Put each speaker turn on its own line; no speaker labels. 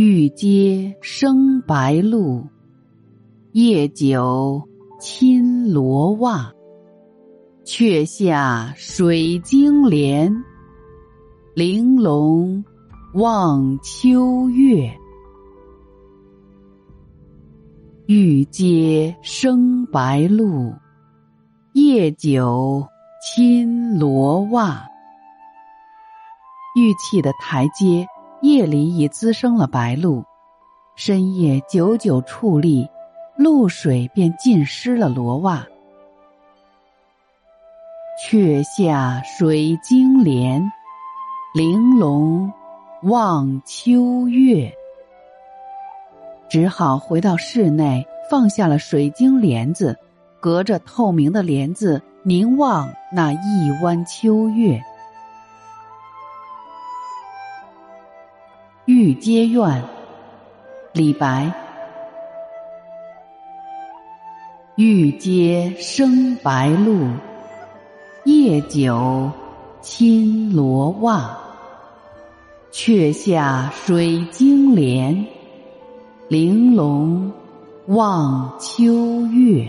玉阶生白露，夜久侵罗袜。却下水晶帘，玲珑望秋月。玉阶生白露，夜久侵罗袜。玉砌的台阶，夜里已滋生了白露，深夜久久矗立，露水便浸湿了罗袜。却下水晶帘，玲珑望秋月。只好回到室内，放下了水晶帘子，隔着透明的帘子凝望那一弯秋月。《玉阶怨》李白。玉阶生白露，夜久侵罗袜。却下水晶帘，玲珑望秋月。